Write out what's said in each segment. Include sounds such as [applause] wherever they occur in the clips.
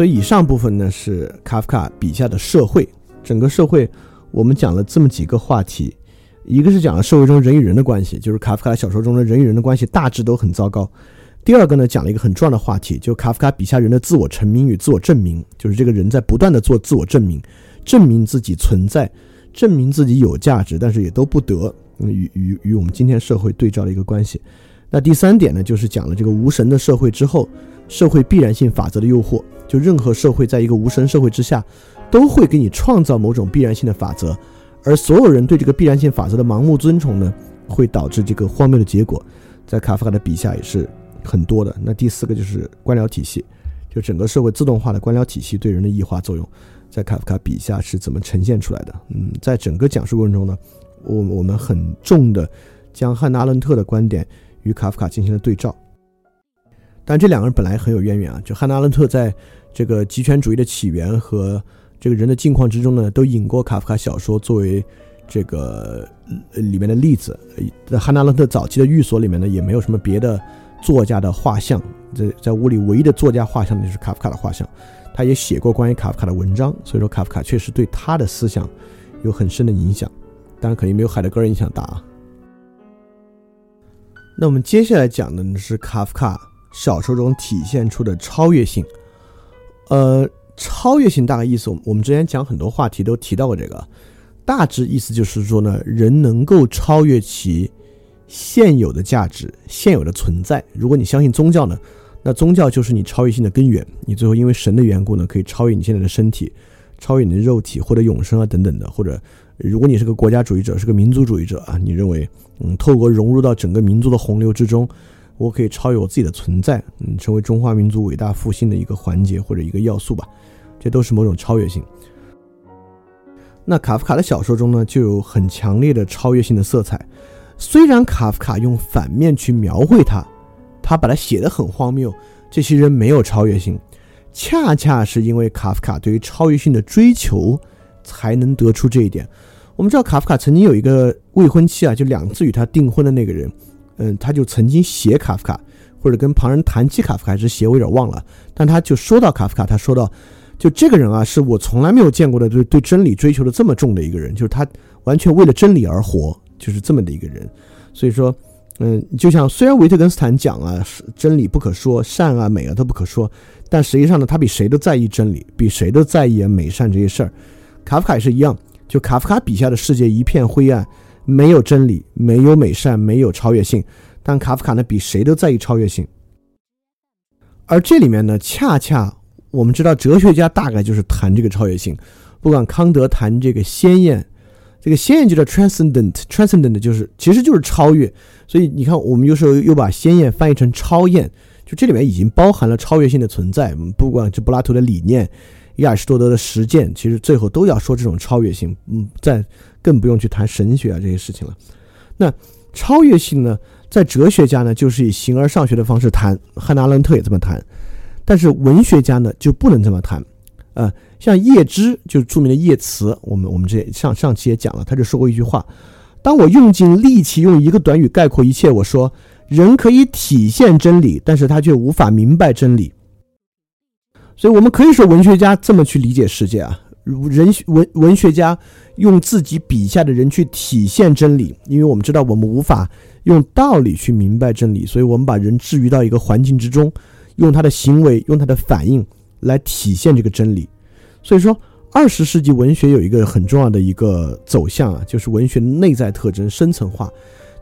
所以以上部分呢是卡夫卡笔下的社会，整个社会我们讲了这么几个话题，一个是讲了社会中人与人的关系，就是卡夫卡小说中的人与人的关系大致都很糟糕；第二个呢讲了一个很重要的话题，就卡夫卡笔下人的自我成名与自我证明，就是这个人在不断的做自我证明，证明自己存在，证明自己有价值，但是也都不得，与与与我们今天社会对照的一个关系。那第三点呢，就是讲了这个无神的社会之后，社会必然性法则的诱惑。就任何社会在一个无神社会之下，都会给你创造某种必然性的法则，而所有人对这个必然性法则的盲目遵从呢，会导致这个荒谬的结果。在卡夫卡的笔下也是很多的。那第四个就是官僚体系，就整个社会自动化的官僚体系对人的异化作用，在卡夫卡笔下是怎么呈现出来的？嗯，在整个讲述过程中呢，我我们很重的将汉娜·阿伦特的观点。与卡夫卡进行了对照，但这两个人本来很有渊源啊。就汉娜·阿伦特在这个极权主义的起源和这个人的境况之中呢，都引过卡夫卡小说作为这个里面的例子。在汉娜·阿伦特早期的寓所里面呢，也没有什么别的作家的画像，在在屋里唯一的作家画像就是卡夫卡的画像。他也写过关于卡夫卡的文章，所以说卡夫卡确实对他的思想有很深的影响，当然肯定没有海德格尔影响大啊。那我们接下来讲的呢是卡夫卡小说中体现出的超越性。呃，超越性大概意思，我们之前讲很多话题都提到过这个，大致意思就是说呢，人能够超越其现有的价值、现有的存在。如果你相信宗教呢，那宗教就是你超越性的根源。你最后因为神的缘故呢，可以超越你现在的身体，超越你的肉体，获得永生啊等等的，或者。如果你是个国家主义者，是个民族主义者啊，你认为，嗯，透过融入到整个民族的洪流之中，我可以超越我自己的存在，嗯，成为中华民族伟大复兴的一个环节或者一个要素吧，这都是某种超越性。那卡夫卡的小说中呢，就有很强烈的超越性的色彩。虽然卡夫卡用反面去描绘他，他把它写得很荒谬，这些人没有超越性，恰恰是因为卡夫卡对于超越性的追求。才能得出这一点。我们知道卡夫卡曾经有一个未婚妻啊，就两次与他订婚的那个人，嗯，他就曾经写卡夫卡，或者跟旁人谈起卡夫卡，还是写我有点忘了。但他就说到卡夫卡，他说到，就这个人啊，是我从来没有见过的，对对真理追求的这么重的一个人，就是他完全为了真理而活，就是这么的一个人。所以说，嗯，就像虽然维特根斯坦讲啊，真理不可说，善啊美啊都不可说，但实际上呢，他比谁都在意真理，比谁都在意美善这些事儿。卡夫卡也是一样，就卡夫卡笔下的世界一片灰暗，没有真理，没有美善，没有超越性。但卡夫卡呢，比谁都在意超越性。而这里面呢，恰恰我们知道，哲学家大概就是谈这个超越性。不管康德谈这个鲜艳，这个鲜艳就叫 transcendent，transcendent 就是其实就是超越。所以你看，我们有时候又把鲜艳翻译成超艳，就这里面已经包含了超越性的存在。不管是柏拉图的理念。亚里士多德的实践，其实最后都要说这种超越性，嗯，再更不用去谈神学啊这些事情了。那超越性呢，在哲学家呢，就是以形而上学的方式谈，汉娜·阿伦特也这么谈，但是文学家呢就不能这么谈。呃，像叶芝，就是著名的叶慈，我们我们这上上期也讲了，他就说过一句话：当我用尽力气用一个短语概括一切，我说人可以体现真理，但是他却无法明白真理。所以，我们可以说文学家这么去理解世界啊，人文文学家用自己笔下的人去体现真理，因为我们知道我们无法用道理去明白真理，所以我们把人置于到一个环境之中，用他的行为，用他的反应来体现这个真理。所以说，二十世纪文学有一个很重要的一个走向啊，就是文学内在特征深层化。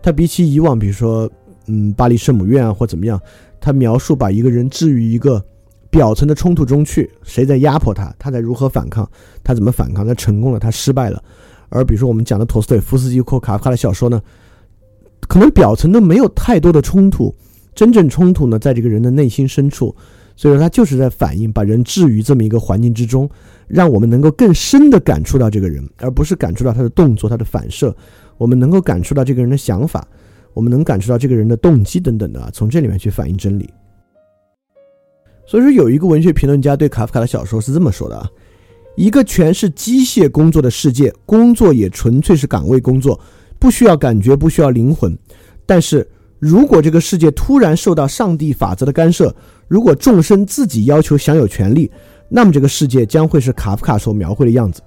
它比起以往，比如说，嗯，巴黎圣母院啊，或怎么样，它描述把一个人置于一个。表层的冲突中去，谁在压迫他，他在如何反抗，他怎么反抗，他成功了，他失败了。而比如说我们讲的陀思妥耶夫斯基或卡夫卡的小说呢，可能表层都没有太多的冲突，真正冲突呢在这个人的内心深处。所以说他就是在反映，把人置于这么一个环境之中，让我们能够更深的感触到这个人，而不是感触到他的动作、他的反射。我们能够感触到这个人的想法，我们能感触到这个人的动机等等的，从这里面去反映真理。所以说，有一个文学评论家对卡夫卡的小说是这么说的啊：一个全是机械工作的世界，工作也纯粹是岗位工作，不需要感觉，不需要灵魂。但是如果这个世界突然受到上帝法则的干涉，如果众生自己要求享有权利，那么这个世界将会是卡夫卡所描绘的样子。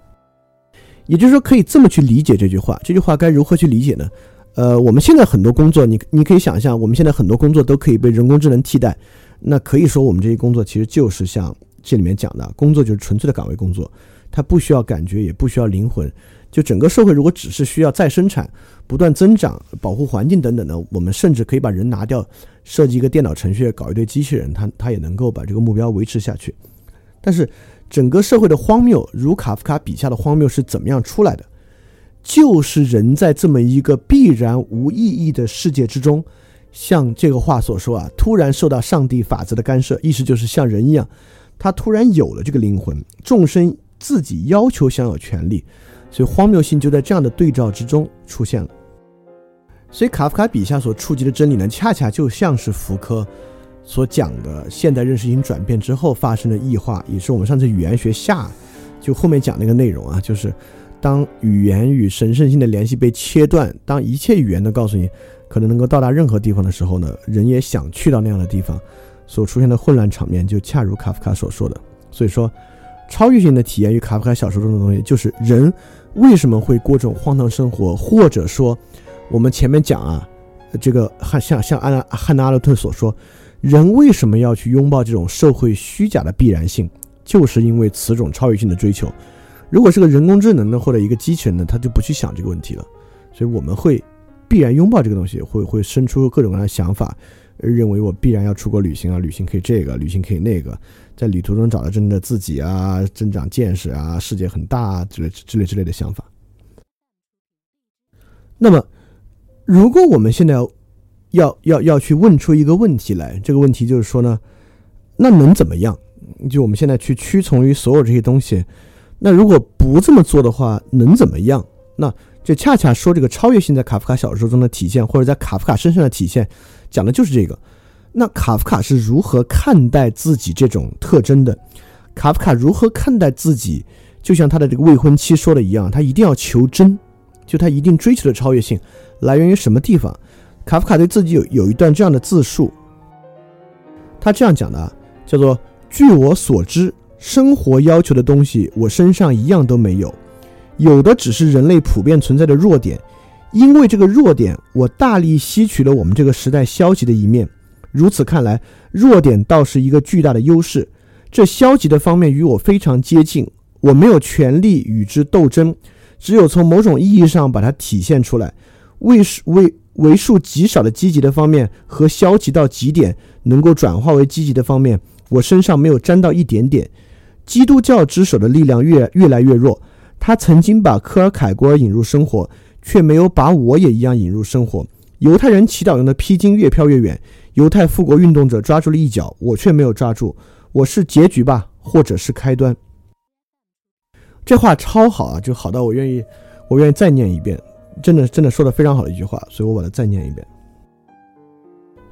也就是说，可以这么去理解这句话。这句话该如何去理解呢？呃，我们现在很多工作，你你可以想象，我们现在很多工作都可以被人工智能替代。那可以说，我们这些工作其实就是像这里面讲的，工作就是纯粹的岗位工作，它不需要感觉，也不需要灵魂。就整个社会如果只是需要再生产、不断增长、保护环境等等的，我们甚至可以把人拿掉，设计一个电脑程序，搞一堆机器人，它它也能够把这个目标维持下去。但是。整个社会的荒谬，如卡夫卡笔下的荒谬是怎么样出来的？就是人在这么一个必然无意义的世界之中，像这个话所说啊，突然受到上帝法则的干涉，意思就是像人一样，他突然有了这个灵魂，众生自己要求享有权利，所以荒谬性就在这样的对照之中出现了。所以卡夫卡笔下所触及的真理呢，恰恰就像是福柯。所讲的现代认识型转变之后发生的异化，也是我们上次语言学下就后面讲那个内容啊，就是当语言与神圣性的联系被切断，当一切语言都告诉你可能能够到达任何地方的时候呢，人也想去到那样的地方，所出现的混乱场面就恰如卡夫卡所说的。所以说，超越性的体验与卡夫卡小说中的东西，就是人为什么会过这种荒唐生活，或者说我们前面讲啊，这个汉像像安汉娜阿勒特所说。人为什么要去拥抱这种社会虚假的必然性？就是因为此种超越性的追求。如果是个人工智能呢，或者一个机器人呢，他就不去想这个问题了。所以我们会必然拥抱这个东西，会会生出各种各样的想法，认为我必然要出国旅行啊，旅行可以这个，旅行可以那个，在旅途中找到真正的自己啊，增长见识啊，世界很大啊，之类之类之类的想法。那么，如果我们现在要。要要要去问出一个问题来，这个问题就是说呢，那能怎么样？就我们现在去屈从于所有这些东西，那如果不这么做的话，能怎么样？那这恰恰说这个超越性在卡夫卡小说中的体现，或者在卡夫卡身上的体现，讲的就是这个。那卡夫卡是如何看待自己这种特征的？卡夫卡如何看待自己？就像他的这个未婚妻说的一样，他一定要求真，就他一定追求的超越性来源于什么地方？卡夫卡对自己有有一段这样的自述，他这样讲的，叫做：“据我所知，生活要求的东西，我身上一样都没有，有的只是人类普遍存在的弱点。因为这个弱点，我大力吸取了我们这个时代消极的一面。如此看来，弱点倒是一个巨大的优势。这消极的方面与我非常接近，我没有权利与之斗争，只有从某种意义上把它体现出来。为数为。”为数极少的积极的方面和消极到极点能够转化为积极的方面，我身上没有沾到一点点。基督教之手的力量越越来越弱。他曾经把科尔凯郭尔引入生活，却没有把我也一样引入生活。犹太人祈祷用的披巾越飘越远。犹太复国运动者抓住了一角，我却没有抓住。我是结局吧，或者是开端。这话超好啊，就好到我愿意，我愿意再念一遍。真的，真的说的非常好的一句话，所以我把它再念一遍。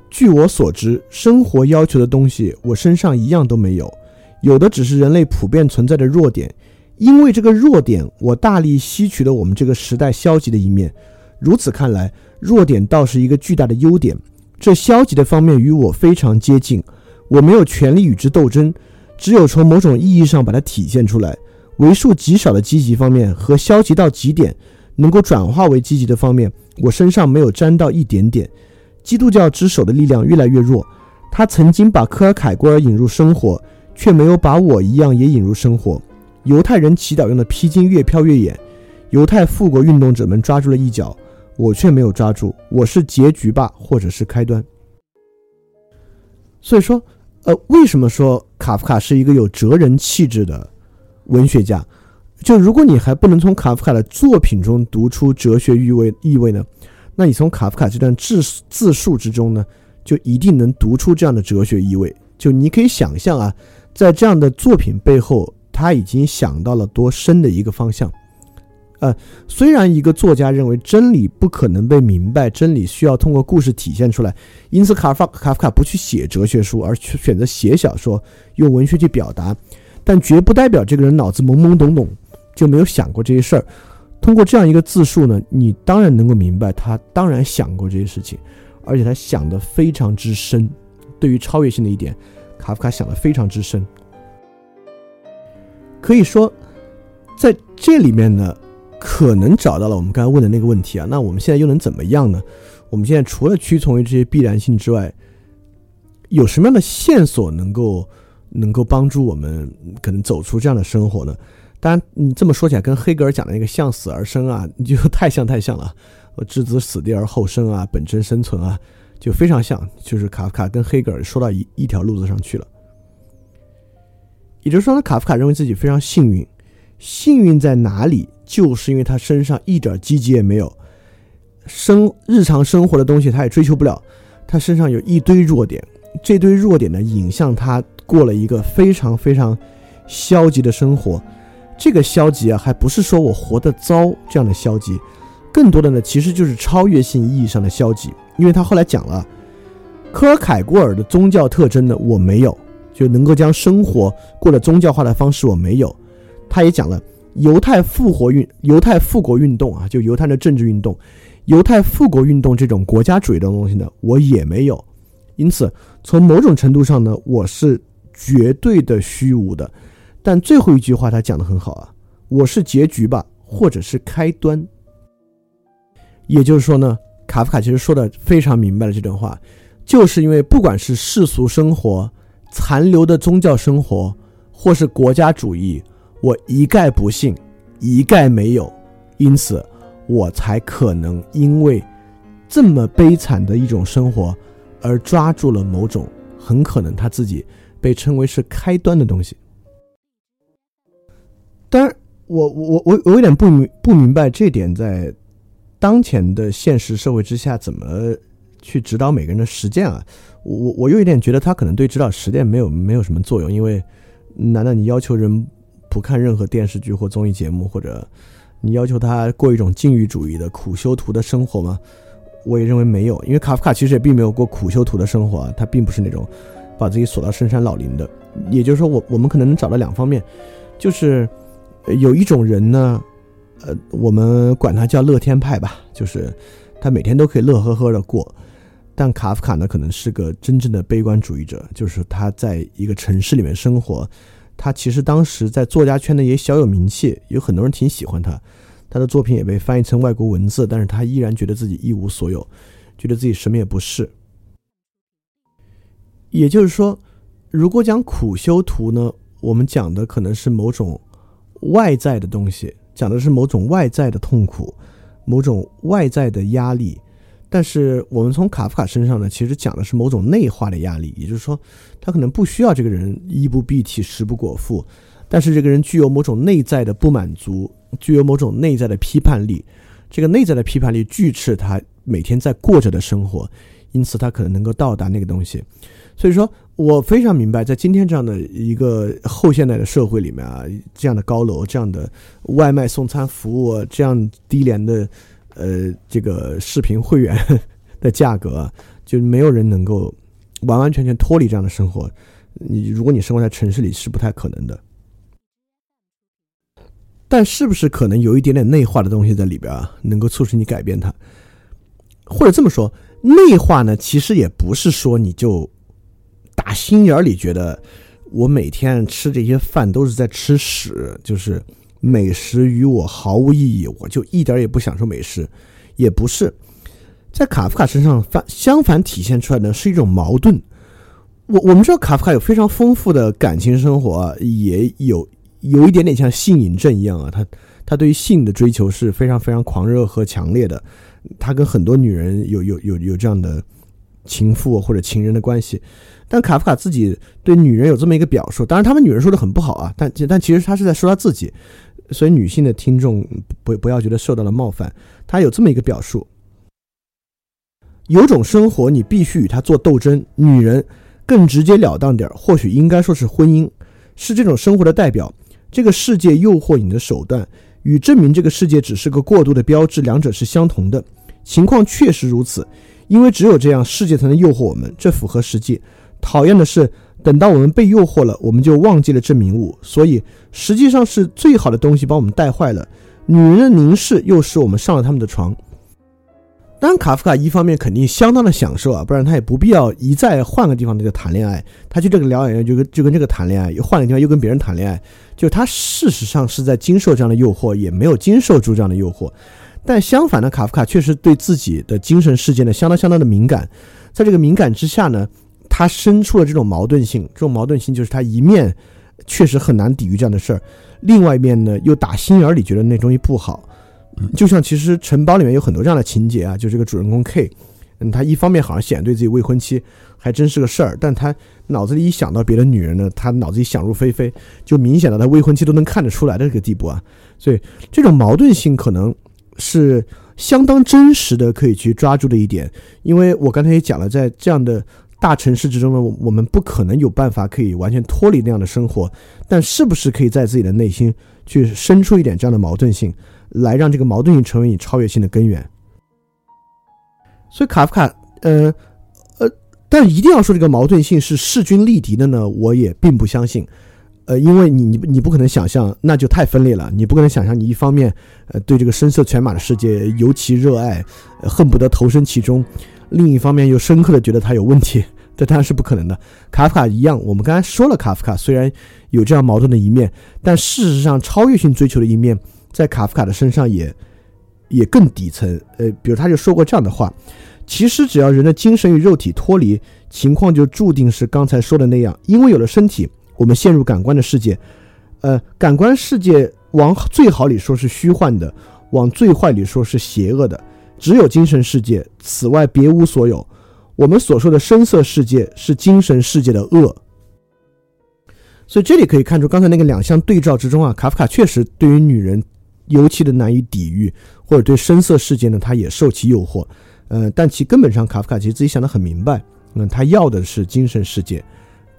据我所知，生活要求的东西，我身上一样都没有，有的只是人类普遍存在的弱点。因为这个弱点，我大力吸取了我们这个时代消极的一面。如此看来，弱点倒是一个巨大的优点。这消极的方面与我非常接近，我没有权利与之斗争，只有从某种意义上把它体现出来。为数极少的积极方面和消极到极点。能够转化为积极的方面，我身上没有沾到一点点。基督教之手的力量越来越弱。他曾经把科尔凯郭尔引入生活，却没有把我一样也引入生活。犹太人祈祷用的披巾越飘越远。犹太复国运动者们抓住了一角，我却没有抓住。我是结局吧，或者是开端。所以说，呃，为什么说卡夫卡是一个有哲人气质的文学家？就如果你还不能从卡夫卡的作品中读出哲学意味意味呢，那你从卡夫卡这段自自述之中呢，就一定能读出这样的哲学意味。就你可以想象啊，在这样的作品背后，他已经想到了多深的一个方向。呃，虽然一个作家认为真理不可能被明白，真理需要通过故事体现出来，因此卡夫卡夫卡不去写哲学书，而去选择写小说，用文学去表达，但绝不代表这个人脑子懵懵懂懂。就没有想过这些事儿。通过这样一个自述呢，你当然能够明白，他当然想过这些事情，而且他想得非常之深。对于超越性的一点，卡夫卡想得非常之深。可以说，在这里面呢，可能找到了我们刚才问的那个问题啊。那我们现在又能怎么样呢？我们现在除了屈从于这些必然性之外，有什么样的线索能够能够帮助我们可能走出这样的生活呢？当然，你这么说起来，跟黑格尔讲的那个向死而生啊，就太像太像了。置之死地而后生啊，本真生存啊，就非常像，就是卡夫卡跟黑格尔说到一一条路子上去了。也就是说呢，卡夫卡认为自己非常幸运，幸运在哪里？就是因为他身上一点积极也没有，生日常生活的东西他也追求不了，他身上有一堆弱点，这堆弱点呢引向他过了一个非常非常消极的生活。这个消极啊，还不是说我活得糟这样的消极，更多的呢其实就是超越性意义上的消极。因为他后来讲了，科尔凯郭尔的宗教特征呢，我没有。就能够将生活过得宗教化的方式我没有，他也讲了犹太复活运、犹太复国运动啊，就犹太的政治运动、犹太复国运动这种国家主义的东西呢，我也没有。因此，从某种程度上呢，我是绝对的虚无的。但最后一句话他讲的很好啊，我是结局吧，或者是开端。也就是说呢，卡夫卡其实说的非常明白了这段话，就是因为不管是世俗生活。残留的宗教生活，或是国家主义，我一概不信，一概没有，因此，我才可能因为这么悲惨的一种生活，而抓住了某种很可能他自己被称为是开端的东西。当然，我我我我有点不明不明白这点在当前的现实社会之下怎么去指导每个人的实践啊？我我又有点觉得他可能对指导实践没有没有什么作用，因为难道你要求人不看任何电视剧或综艺节目，或者你要求他过一种禁欲主义的苦修图的生活吗？我也认为没有，因为卡夫卡其实也并没有过苦修图的生活啊，他并不是那种把自己锁到深山老林的。也就是说，我我们可能能找到两方面，就是有一种人呢，呃，我们管他叫乐天派吧，就是他每天都可以乐呵呵的过。但卡夫卡呢，可能是个真正的悲观主义者，就是他在一个城市里面生活，他其实当时在作家圈呢也小有名气，有很多人挺喜欢他，他的作品也被翻译成外国文字，但是他依然觉得自己一无所有，觉得自己什么也不是。也就是说，如果讲苦修图呢，我们讲的可能是某种外在的东西，讲的是某种外在的痛苦，某种外在的压力。但是我们从卡夫卡身上呢，其实讲的是某种内化的压力，也就是说，他可能不需要这个人衣不蔽体、食不果腹，但是这个人具有某种内在的不满足，具有某种内在的批判力，这个内在的批判力拒斥他每天在过着的生活，因此他可能能够到达那个东西。所以说我非常明白，在今天这样的一个后现代的社会里面啊，这样的高楼、这样的外卖送餐服务、这样低廉的。呃，这个视频会员的价格，就没有人能够完完全全脱离这样的生活。你如果你生活在城市里，是不太可能的。但是不是可能有一点点内化的东西在里边啊，能够促使你改变它？或者这么说，内化呢，其实也不是说你就打心眼儿里觉得我每天吃这些饭都是在吃屎，就是。美食与我毫无意义，我就一点也不享受美食，也不是，在卡夫卡身上反相反体现出来的是一种矛盾。我我们知道卡夫卡有非常丰富的感情生活，也有有一点点像性瘾症一样啊，他他对于性的追求是非常非常狂热和强烈的，他跟很多女人有有有有这样的情妇或者情人的关系。但卡夫卡自己对女人有这么一个表述，当然他们女人说的很不好啊，但但其实他是在说他自己。所以，女性的听众不不要觉得受到了冒犯。他有这么一个表述：有种生活你必须与他做斗争。女人更直截了当点儿，或许应该说是婚姻是这种生活的代表。这个世界诱惑你的手段与证明这个世界只是个过渡的标志，两者是相同的。情况确实如此，因为只有这样，世界才能诱惑我们，这符合实际。讨厌的是。等到我们被诱惑了，我们就忘记了证明物，所以实际上是最好的东西把我们带坏了。女人的凝视又使我们上了他们的床。当然，卡夫卡一方面肯定相当的享受啊，不然他也不必要一再换个地方就谈恋爱。他去这个疗养院就跟就跟这个谈恋爱，又换个地方又跟别人谈恋爱，就他事实上是在经受这样的诱惑，也没有经受住这样的诱惑。但相反呢，卡夫卡确实对自己的精神世界呢相当相当的敏感，在这个敏感之下呢，他生出了这种矛盾性。这种矛盾性就是他一面确实很难抵御这样的事儿，另外一面呢又打心眼里觉得那东西不好。就像其实城堡里面有很多这样的情节啊，就这个主人公 K，嗯，他一方面好像显对自己未婚妻还真是个事儿，但他脑子里一想到别的女人呢，他脑子里想入非非，就明显的他未婚妻都能看得出来的这个地步啊。所以这种矛盾性可能。是相当真实的，可以去抓住的一点。因为我刚才也讲了，在这样的大城市之中呢，我们不可能有办法可以完全脱离那样的生活。但是不是可以在自己的内心去生出一点这样的矛盾性，来让这个矛盾性成为你超越性的根源？所以卡夫卡，呃呃，但一定要说这个矛盾性是势均力敌的呢，我也并不相信。呃，因为你你你不可能想象，那就太分裂了。你不可能想象，你一方面，呃，对这个声色犬马的世界尤其热爱，恨不得投身其中；另一方面又深刻的觉得它有问题，这当然是不可能的。卡夫卡一样，我们刚才说了，卡夫卡虽然有这样矛盾的一面，但事实上超越性追求的一面，在卡夫卡的身上也也更底层。呃，比如他就说过这样的话：，其实只要人的精神与肉体脱离，情况就注定是刚才说的那样，因为有了身体。我们陷入感官的世界，呃，感官世界往最好里说是虚幻的，往最坏里说是邪恶的。只有精神世界，此外别无所有。我们所说的声色世界是精神世界的恶。所以这里可以看出，刚才那个两相对照之中啊，卡夫卡确实对于女人尤其的难以抵御，或者对声色世界呢，他也受其诱惑。呃，但其根本上，卡夫卡其实自己想得很明白，嗯，他要的是精神世界。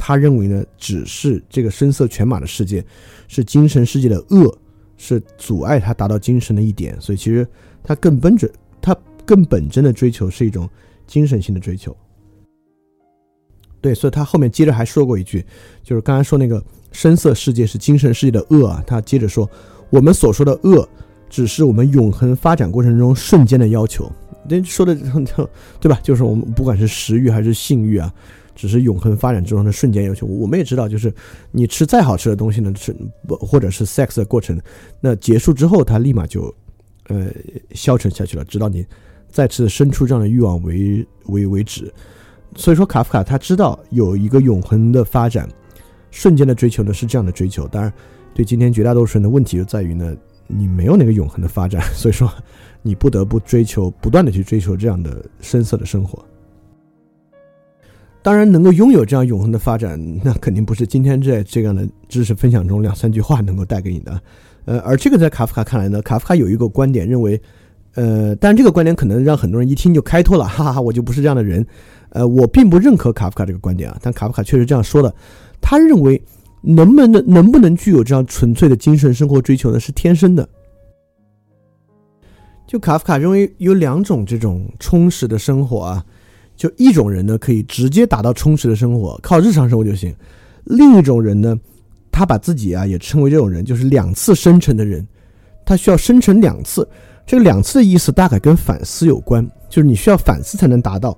他认为呢，只是这个声色犬马的世界，是精神世界的恶，是阻碍他达到精神的一点。所以其实他更本着，他更本真的追求是一种精神性的追求。对，所以他后面接着还说过一句，就是刚才说那个声色世界是精神世界的恶啊。他接着说，我们所说的恶，只是我们永恒发展过程中瞬间的要求。那说的就 [laughs] 对吧？就是我们不管是食欲还是性欲啊。只是永恒发展之中的瞬间要求。我们也知道，就是你吃再好吃的东西呢，是不或者是 sex 的过程，那结束之后，它立马就呃消沉下去了，直到你再次生出这样的欲望为为为止。所以说，卡夫卡他知道有一个永恒的发展，瞬间的追求呢是这样的追求。当然，对今天绝大多数人的问题就在于呢，你没有那个永恒的发展，[laughs] 所以说你不得不追求，不断的去追求这样的深色的生活。当然，能够拥有这样永恒的发展，那肯定不是今天在这样的知识分享中两三句话能够带给你的。呃，而这个在卡夫卡看来呢，卡夫卡有一个观点，认为，呃，但这个观点可能让很多人一听就开脱了，哈哈，我就不是这样的人。呃，我并不认可卡夫卡这个观点啊，但卡夫卡确实这样说的。他认为，能不能能不能具有这样纯粹的精神生活追求呢？是天生的。就卡夫卡认为有两种这种充实的生活啊。就一种人呢，可以直接达到充实的生活，靠日常生活就行；另一种人呢，他把自己啊也称为这种人，就是两次生成的人，他需要生成两次。这个两次的意思大概跟反思有关，就是你需要反思才能达到。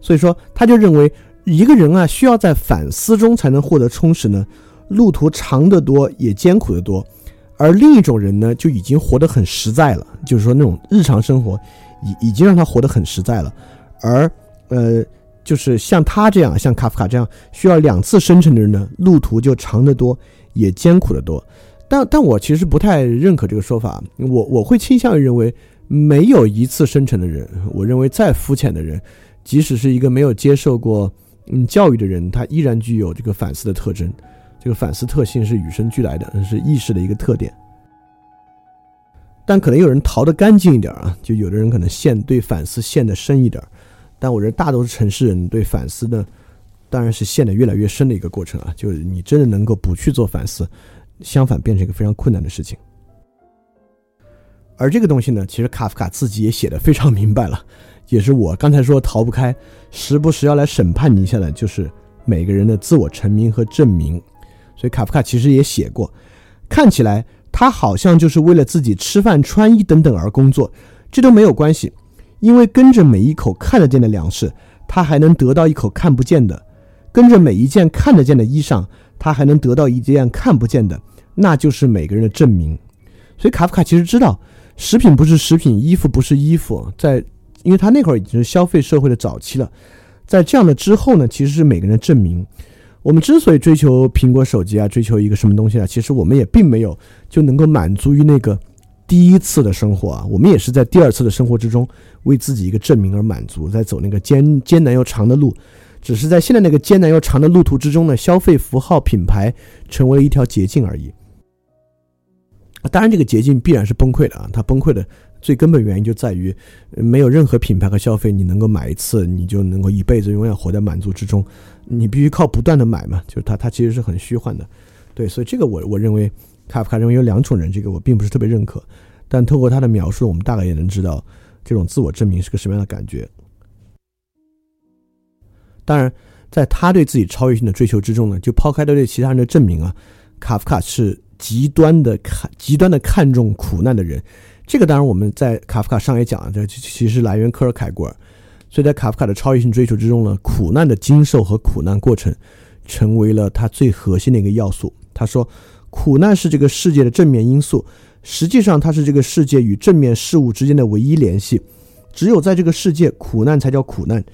所以说，他就认为一个人啊，需要在反思中才能获得充实呢，路途长得多，也艰苦得多。而另一种人呢，就已经活得很实在了，就是说那种日常生活已已经让他活得很实在了，而。呃，就是像他这样，像卡夫卡这样需要两次生成的人呢，路途就长得多，也艰苦得多。但但我其实不太认可这个说法，我我会倾向于认为，没有一次生成的人，我认为再肤浅的人，即使是一个没有接受过嗯教育的人，他依然具有这个反思的特征。这个反思特性是与生俱来的，是意识的一个特点。但可能有人逃得干净一点啊，就有的人可能陷对反思陷得深一点。但我认为大多数城市人对反思呢，当然是陷得越来越深的一个过程啊。就是你真的能够不去做反思，相反变成一个非常困难的事情。而这个东西呢，其实卡夫卡自己也写的非常明白了，也是我刚才说逃不开，时不时要来审判你一下的，就是每个人的自我成名和证明。所以卡夫卡其实也写过，看起来他好像就是为了自己吃饭穿衣等等而工作，这都没有关系。因为跟着每一口看得见的粮食，他还能得到一口看不见的；跟着每一件看得见的衣裳，他还能得到一件看不见的。那就是每个人的证明。所以卡夫卡其实知道，食品不是食品，衣服不是衣服。在，因为他那会儿已经是消费社会的早期了。在这样的之后呢，其实是每个人的证明。我们之所以追求苹果手机啊，追求一个什么东西啊，其实我们也并没有就能够满足于那个第一次的生活啊，我们也是在第二次的生活之中为自己一个证明而满足，在走那个艰艰难又长的路。只是在现在那个艰难又长的路途之中呢，消费符号品牌成为了一条捷径而已。当然，这个捷径必然是崩溃的啊！它崩溃的最根本原因就在于没有任何品牌和消费，你能够买一次，你就能够一辈子永远活在满足之中。你必须靠不断的买嘛，就是它，它其实是很虚幻的。对，所以这个我我认为卡夫卡认为有两种人，这个我并不是特别认可。但透过他的描述，我们大概也能知道这种自我证明是个什么样的感觉。当然，在他对自己超越性的追求之中呢，就抛开了对其他人的证明啊，卡夫卡是极端的看极端的看重苦难的人。这个当然我们在卡夫卡上也讲了，这其实来源科尔凯郭尔。所以在卡夫卡的超越性追求之中呢，苦难的经受和苦难过程，成为了他最核心的一个要素。他说，苦难是这个世界的正面因素，实际上它是这个世界与正面事物之间的唯一联系。只有在这个世界，苦难才叫苦难。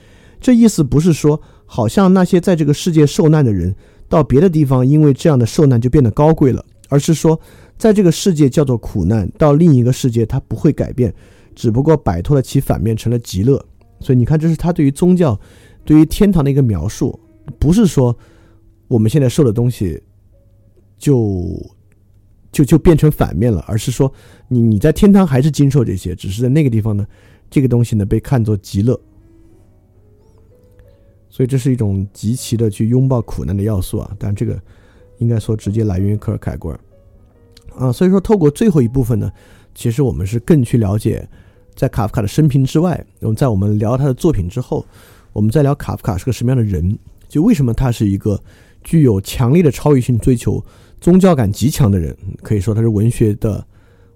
这意思不是说，好像那些在这个世界受难的人，到别的地方因为这样的受难就变得高贵了，而是说，在这个世界叫做苦难，到另一个世界它不会改变，只不过摆脱了其反面，成了极乐。所以你看，这是他对于宗教、对于天堂的一个描述，不是说我们现在受的东西就就就变成反面了，而是说你你在天堂还是经受这些，只是在那个地方呢，这个东西呢被看作极乐。所以这是一种极其的去拥抱苦难的要素啊，但这个应该说直接来源于科尔凯郭尔啊。所以说，透过最后一部分呢，其实我们是更去了解。在卡夫卡的生平之外，我们在我们聊他的作品之后，我们再聊卡夫卡是个什么样的人？就为什么他是一个具有强烈的超越性追求、宗教感极强的人？可以说他是文学的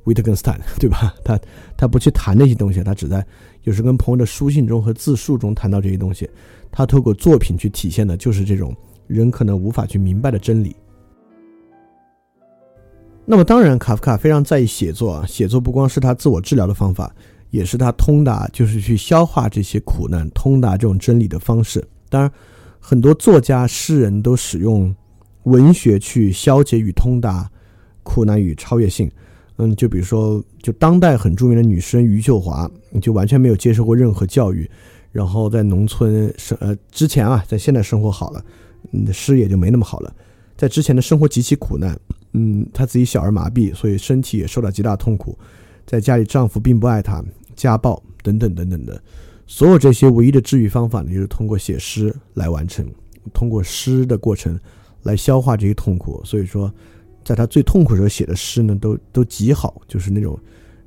维特根斯坦，对吧？他他不去谈那些东西，他只在有时跟朋友的书信中和自述中谈到这些东西。他透过作品去体现的就是这种人可能无法去明白的真理。那么当然，卡夫卡非常在意写作啊，写作不光是他自我治疗的方法。也是他通达，就是去消化这些苦难、通达这种真理的方式。当然，很多作家、诗人都使用文学去消解与通达苦难与超越性。嗯，就比如说，就当代很著名的女诗人余秀华，就完全没有接受过任何教育，然后在农村生呃之前啊，在现在生活好了，嗯，诗也就没那么好了。在之前的生活极其苦难，嗯，她自己小儿麻痹，所以身体也受到极大痛苦。在家里，丈夫并不爱她，家暴等等等等的，所有这些唯一的治愈方法呢，就是通过写诗来完成，通过诗的过程来消化这些痛苦。所以说，在他最痛苦时候写的诗呢，都都极好，就是那种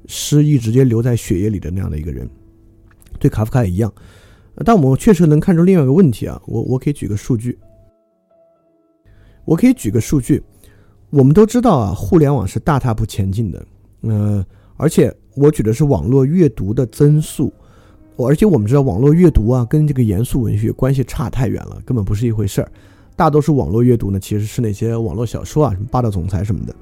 诗意直接留在血液里的那样的一个人。对卡夫卡也一样，但我们确实能看出另外一个问题啊，我我可以举个数据，我可以举个数据，我们都知道啊，互联网是大踏步前进的，嗯。而且我举的是网络阅读的增速，而且我们知道网络阅读啊，跟这个严肃文学关系差太远了，根本不是一回事儿。大多数网络阅读呢，其实是那些网络小说啊，什么霸道总裁什么的。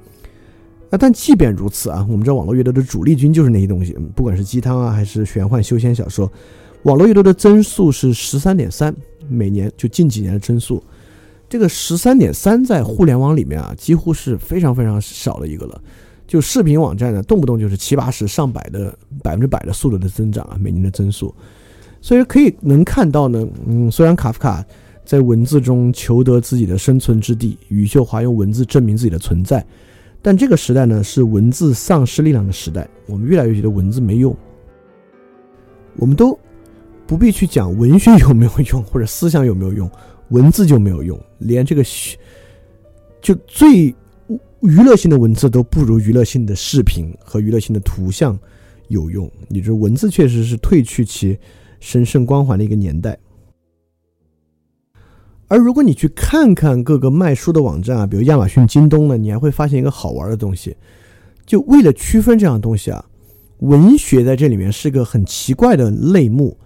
那但即便如此啊，我们知道网络阅读的主力军就是那些东西，不管是鸡汤啊，还是玄幻修仙小说，网络阅读的增速是十三点三，每年就近几年的增速。这个十三点三在互联网里面啊，几乎是非常非常少的一个了。就视频网站呢，动不动就是七八十、上百的百分之百的速度的增长啊，每年的增速，所以可以能看到呢，嗯，虽然卡夫卡在文字中求得自己的生存之地，余秀华用文字证明自己的存在，但这个时代呢是文字丧失力量的时代，我们越来越觉得文字没用，我们都不必去讲文学有没有用或者思想有没有用，文字就没有用，连这个就最。娱乐性的文字都不如娱乐性的视频和娱乐性的图像有用。你这文字确实是褪去其神圣光环的一个年代。而如果你去看看各个卖书的网站啊，比如亚马逊、京东呢，你还会发现一个好玩的东西。就为了区分这样的东西啊，文学在这里面是个很奇怪的类目。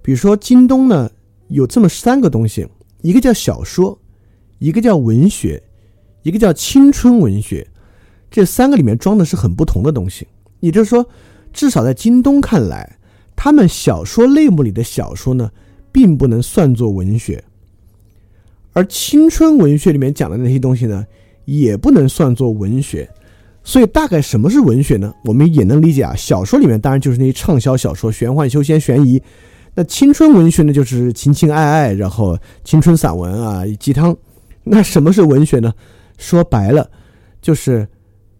比如说，京东呢有这么三个东西，一个叫小说，一个叫文学，一个叫青春文学。这三个里面装的是很不同的东西。也就是说，至少在京东看来，他们小说类目里的小说呢，并不能算作文学，而青春文学里面讲的那些东西呢，也不能算作文学。所以，大概什么是文学呢？我们也能理解啊。小说里面当然就是那些畅销小说，玄幻、修仙、悬疑。那青春文学呢，就是情情爱爱，然后青春散文啊，鸡汤。那什么是文学呢？说白了，就是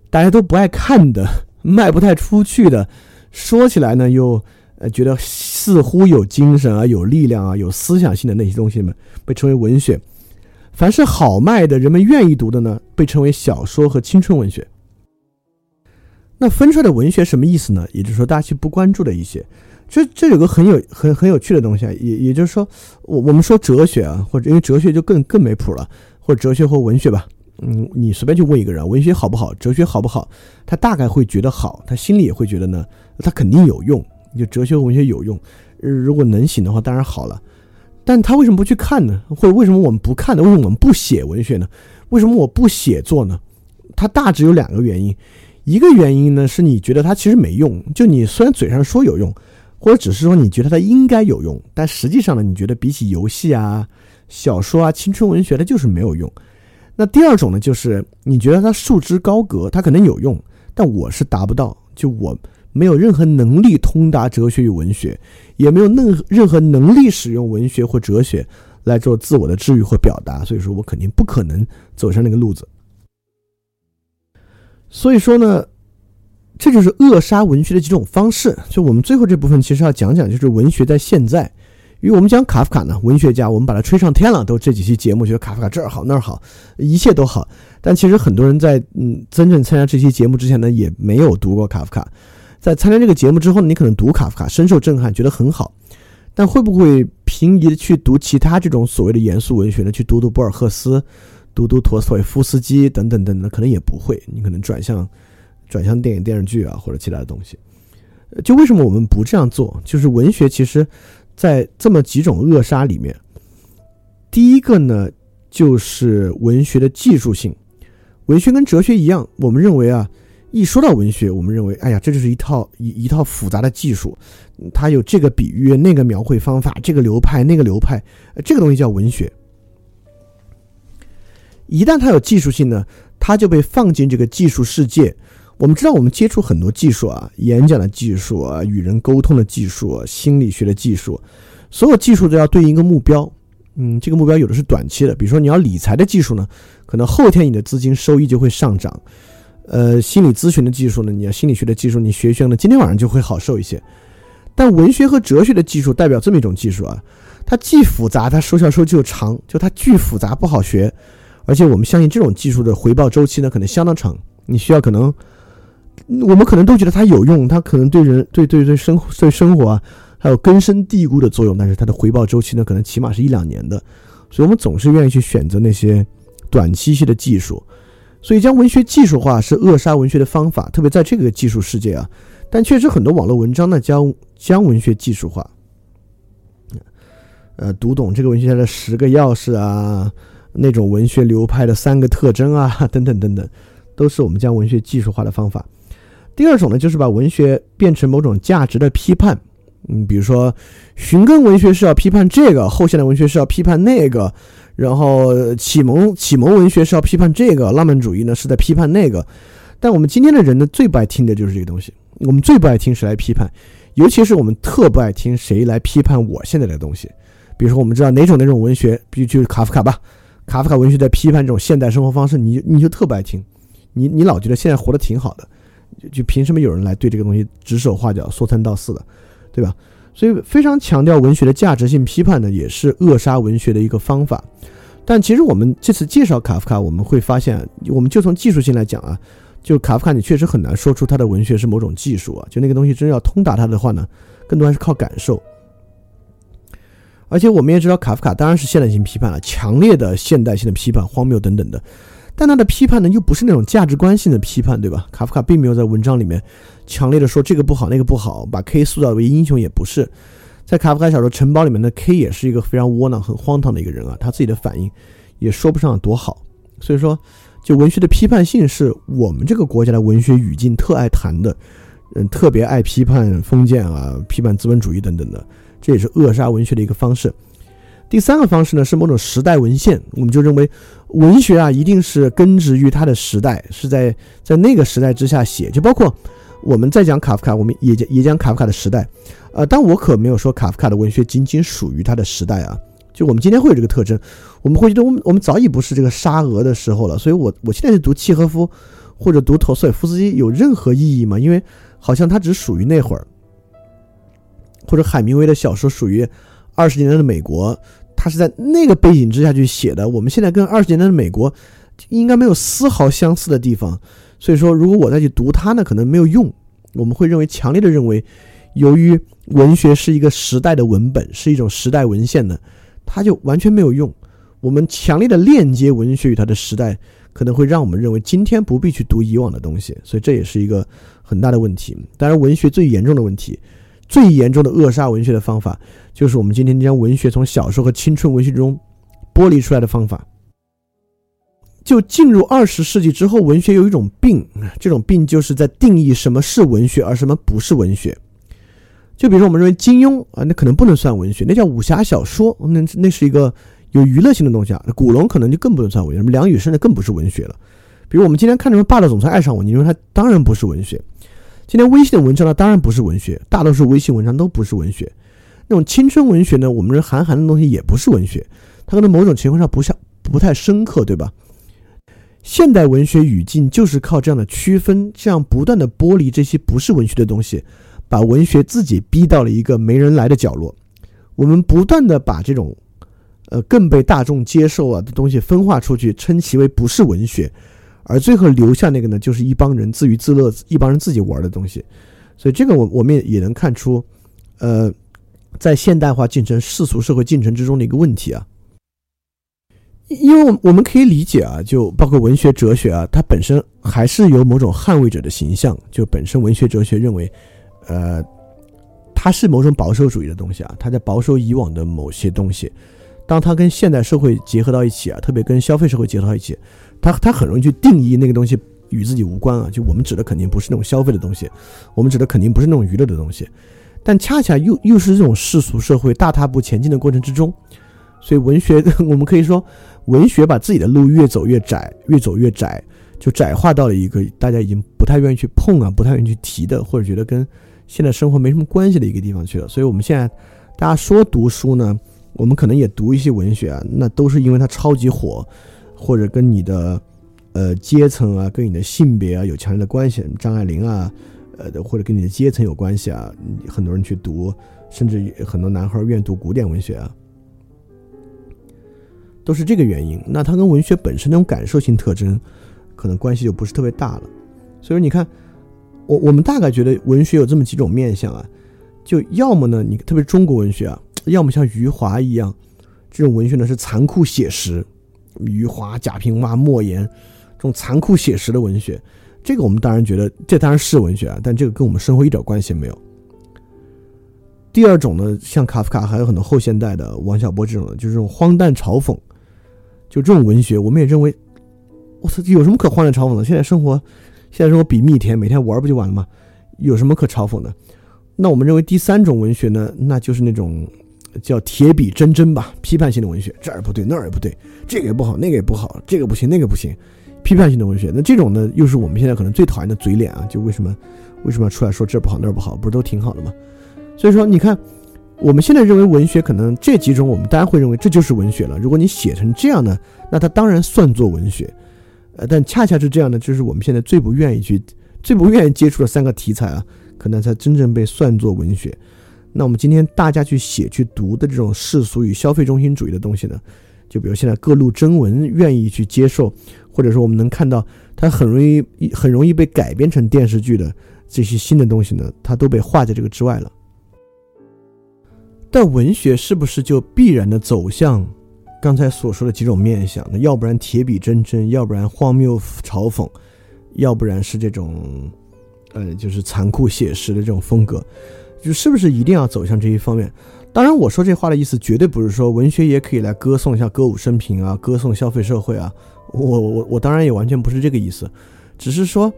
大家都不爱看的、[laughs] 卖不太出去的，说起来呢又呃觉得似乎有精神啊、有力量啊、有思想性的那些东西们，被称为文学。凡是好卖的、人们愿意读的呢，被称为小说和青春文学。那分出来的文学什么意思呢？也就是说，大家去不关注的一些。这这有个很有很很有趣的东西啊，也也就是说，我我们说哲学啊，或者因为哲学就更更没谱了，或者哲学或文学吧，嗯，你随便去问一个人，文学好不好，哲学好不好，他大概会觉得好，他心里也会觉得呢，他肯定有用，就哲学和文学有用，如果能行的话，当然好了，但他为什么不去看呢？或者为什么我们不看呢？为什么我们不写文学呢？为什么我不写作呢？它大致有两个原因，一个原因呢是你觉得它其实没用，就你虽然嘴上说有用。或者只是说你觉得它应该有用，但实际上呢，你觉得比起游戏啊、小说啊、青春文学，它就是没有用。那第二种呢，就是你觉得它束之高阁，它可能有用，但我是达不到，就我没有任何能力通达哲学与文学，也没有任任何能力使用文学或哲学来做自我的治愈或表达，所以说我肯定不可能走上那个路子。所以说呢。这就是扼杀文学的几种方式。就我们最后这部分其实要讲讲，就是文学在现在。因为我们讲卡夫卡呢，文学家，我们把他吹上天了，都这几期节目觉得卡夫卡这儿好那儿好，一切都好。但其实很多人在嗯真正参加这期节目之前呢，也没有读过卡夫卡。在参加这个节目之后呢，你可能读卡夫卡深受震撼，觉得很好。但会不会平移的去读其他这种所谓的严肃文学呢？去读读博尔赫斯，读读陀思妥夫斯基等等等等，可能也不会。你可能转向。转向电影、电视剧啊，或者其他的东西，就为什么我们不这样做？就是文学其实，在这么几种扼杀里面，第一个呢，就是文学的技术性。文学跟哲学一样，我们认为啊，一说到文学，我们认为，哎呀，这就是一套一一套复杂的技术，它有这个比喻、那个描绘方法、这个流派、那个流派，这个东西叫文学。一旦它有技术性呢，它就被放进这个技术世界。我们知道，我们接触很多技术啊，演讲的技术啊，与人沟通的技术，心理学的技术，所有技术都要对应一个目标。嗯，这个目标有的是短期的，比如说你要理财的技术呢，可能后天你的资金收益就会上涨。呃，心理咨询的技术呢，你要心理学的技术，你学学呢，今天晚上就会好受一些。但文学和哲学的技术代表这么一种技术啊，它既复杂，它收效收就长，就它巨复杂不好学，而且我们相信这种技术的回报周期呢，可能相当长，你需要可能。我们可能都觉得它有用，它可能对人、对对对生活、对生活啊，还有根深蒂固的作用。但是它的回报周期呢，可能起码是一两年的。所以我们总是愿意去选择那些短期性的技术。所以将文学技术化是扼杀文学的方法，特别在这个技术世界啊。但确实很多网络文章呢，将将文学技术化。呃，读懂这个文学家的十个钥匙啊，那种文学流派的三个特征啊，[laughs] 等等等等，都是我们将文学技术化的方法。第二种呢，就是把文学变成某种价值的批判，嗯，比如说，寻根文学是要批判这个，后现代文学是要批判那个，然后启蒙启蒙文学是要批判这个，浪漫主义呢是在批判那个。但我们今天的人呢，最不爱听的就是这个东西。我们最不爱听谁来批判，尤其是我们特不爱听谁来批判我现在的东西。比如说，我们知道哪种哪种文学，比如就是卡夫卡吧，卡夫卡文学在批判这种现代生活方式，你你就特不爱听，你你老觉得现在活得挺好的。就凭什么有人来对这个东西指手画脚、说三道四的，对吧？所以非常强调文学的价值性批判呢，也是扼杀文学的一个方法。但其实我们这次介绍卡夫卡，我们会发现，我们就从技术性来讲啊，就卡夫卡，你确实很难说出他的文学是某种技术啊。就那个东西真要通达他的话呢，更多还是靠感受。而且我们也知道，卡夫卡当然是现代性批判了，强烈的现代性的批判，荒谬等等的。但他的批判呢，又不是那种价值观性的批判，对吧？卡夫卡并没有在文章里面强烈的说这个不好那个不好，把 K 塑造为英雄也不是。在卡夫卡小说《城堡》里面的 K 也是一个非常窝囊、很荒唐的一个人啊，他自己的反应也说不上多好。所以说，就文学的批判性是我们这个国家的文学语境特爱谈的，嗯，特别爱批判封建啊，批判资本主义等等的，这也是扼杀文学的一个方式。第三个方式呢，是某种时代文献，我们就认为文学啊，一定是根植于它的时代，是在在那个时代之下写，就包括。我们在讲卡夫卡，我们也讲也讲卡夫卡的时代，呃，但我可没有说卡夫卡的文学仅仅属于他的时代啊。就我们今天会有这个特征，我们会觉得我们我们早已不是这个沙俄的时候了。所以，我我现在是读契诃夫或者读陀思妥耶夫斯基有任何意义吗？因为好像他只属于那会儿，或者海明威的小说属于二十年代的美国，他是在那个背景之下去写的。我们现在跟二十年代的美国应该没有丝毫相似的地方。所以说，如果我再去读它呢，可能没有用。我们会认为，强烈的认为，由于文学是一个时代的文本，是一种时代文献呢，它就完全没有用。我们强烈的链接文学与它的时代，可能会让我们认为今天不必去读以往的东西。所以这也是一个很大的问题。当然，文学最严重的问题，最严重的扼杀文学的方法，就是我们今天将文学从小说和青春文学中剥离出来的方法。就进入二十世纪之后，文学有一种病，这种病就是在定义什么是文学，而什么不是文学。就比如说，我们认为金庸啊，那可能不能算文学，那叫武侠小说，那那是一个有娱乐性的东西啊。古龙可能就更不能算文学，梁羽生的更不是文学了。比如我们今天看什么《霸道总裁爱上我》，你说它当然不是文学。今天微信的文章呢，当然不是文学，大多数微信文章都不是文学。那种青春文学呢，我们认为韩寒的东西也不是文学，它可能某种情况下不像不太深刻，对吧？现代文学语境就是靠这样的区分，这样不断的剥离这些不是文学的东西，把文学自己逼到了一个没人来的角落。我们不断的把这种，呃，更被大众接受啊的东西分化出去，称其为不是文学，而最后留下那个呢，就是一帮人自娱自乐，一帮人自己玩的东西。所以这个我我们也也能看出，呃，在现代化进程、世俗社会进程之中的一个问题啊。因为我我们可以理解啊，就包括文学哲学啊，它本身还是有某种捍卫者的形象。就本身文学哲学认为，呃，它是某种保守主义的东西啊，它在保守以往的某些东西。当它跟现代社会结合到一起啊，特别跟消费社会结合到一起，它它很容易去定义那个东西与自己无关啊。就我们指的肯定不是那种消费的东西，我们指的肯定不是那种娱乐的东西，但恰恰又又是这种世俗社会大踏步前进的过程之中，所以文学 [laughs] 我们可以说。文学把自己的路越走越窄，越走越窄，就窄化到了一个大家已经不太愿意去碰啊，不太愿意去提的，或者觉得跟现在生活没什么关系的一个地方去了。所以，我们现在大家说读书呢，我们可能也读一些文学啊，那都是因为它超级火，或者跟你的呃阶层啊，跟你的性别啊有强烈的关系。张爱玲啊，呃，或者跟你的阶层有关系啊，很多人去读，甚至很多男孩愿读古典文学啊。都是这个原因，那它跟文学本身那种感受性特征，可能关系就不是特别大了。所以说，你看，我我们大概觉得文学有这么几种面相啊，就要么呢，你特别中国文学啊，要么像余华一样，这种文学呢是残酷写实，余华、贾平凹、莫言这种残酷写实的文学，这个我们当然觉得这当然是文学啊，但这个跟我们生活一点关系没有。第二种呢，像卡夫卡，还有很多后现代的王小波这种的，就是这种荒诞嘲讽。就这种文学，我们也认为，我操，有什么可荒诞嘲讽的？现在生活，现在生活比蜜甜，每天玩不就完了吗？有什么可嘲讽的？那我们认为第三种文学呢，那就是那种叫铁笔铮铮吧，批判性的文学，这儿不对，那儿也不对，这个也不好，那个也不好，这个不行，那个不行，批判性的文学。那这种呢，又是我们现在可能最讨厌的嘴脸啊！就为什么为什么要出来说这不好那儿不好？不是都挺好的吗？所以说，你看。我们现在认为文学可能这几种，我们大家会认为这就是文学了。如果你写成这样呢，那它当然算作文学。呃，但恰恰是这样的，就是我们现在最不愿意去、最不愿意接触的三个题材啊，可能才真正被算作文学。那我们今天大家去写、去读的这种世俗与消费中心主义的东西呢，就比如现在各路征文愿意去接受，或者说我们能看到它很容易、很容易被改编成电视剧的这些新的东西呢，它都被划在这个之外了。但文学是不是就必然的走向刚才所说的几种面相，那要不然铁笔铮铮，要不然荒谬嘲讽，要不然是这种，呃，就是残酷写实的这种风格，就是不是一定要走向这一方面？当然，我说这话的意思绝对不是说文学也可以来歌颂一下歌舞升平啊，歌颂消费社会啊。我我我当然也完全不是这个意思，只是说，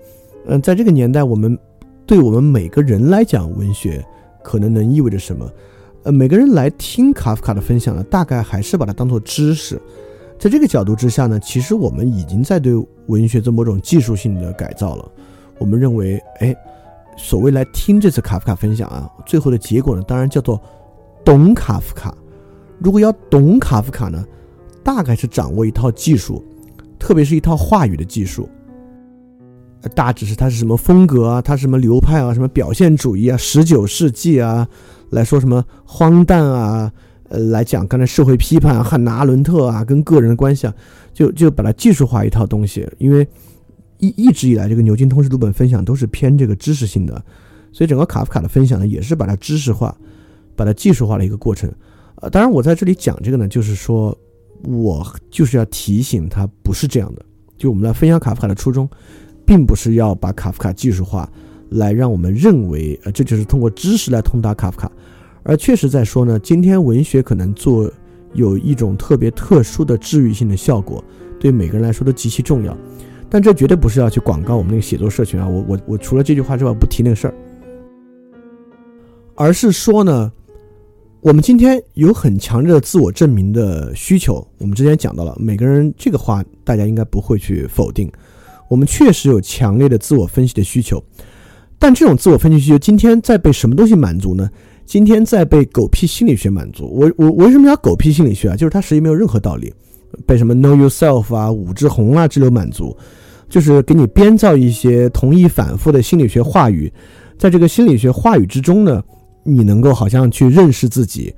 嗯，在这个年代，我们对我们每个人来讲，文学可能能意味着什么？呃，每个人来听卡夫卡的分享呢，大概还是把它当做知识。在这个角度之下呢，其实我们已经在对文学做某种技术性的改造了。我们认为，哎，所谓来听这次卡夫卡分享啊，最后的结果呢，当然叫做懂卡夫卡。如果要懂卡夫卡呢，大概是掌握一套技术，特别是一套话语的技术。大致是他是什么风格啊，他是什么流派啊，什么表现主义啊，十九世纪啊。来说什么荒诞啊？呃，来讲刚才社会批判汉拿伦特啊，跟个人的关系啊，就就把它技术化一套东西。因为一一直以来，这个牛津通识读本分享都是偏这个知识性的，所以整个卡夫卡的分享呢，也是把它知识化、把它技术化的一个过程。呃，当然我在这里讲这个呢，就是说我就是要提醒他不是这样的。就我们来分享卡夫卡的初衷，并不是要把卡夫卡技术化。来让我们认为，呃，这就是通过知识来通达卡夫卡，而确实在说呢，今天文学可能做有一种特别特殊的治愈性的效果，对每个人来说都极其重要。但这绝对不是要去广告我们那个写作社群啊，我我我除了这句话之外不提那个事儿，而是说呢，我们今天有很强烈的自我证明的需求。我们之前讲到了，每个人这个话大家应该不会去否定，我们确实有强烈的自我分析的需求。但这种自我分析需求今天在被什么东西满足呢？今天在被狗屁心理学满足。我我为什么叫狗屁心理学啊？就是它实际没有任何道理。被什么 Know Yourself 啊、武志红啊之流满足，就是给你编造一些同义反复的心理学话语。在这个心理学话语之中呢，你能够好像去认识自己。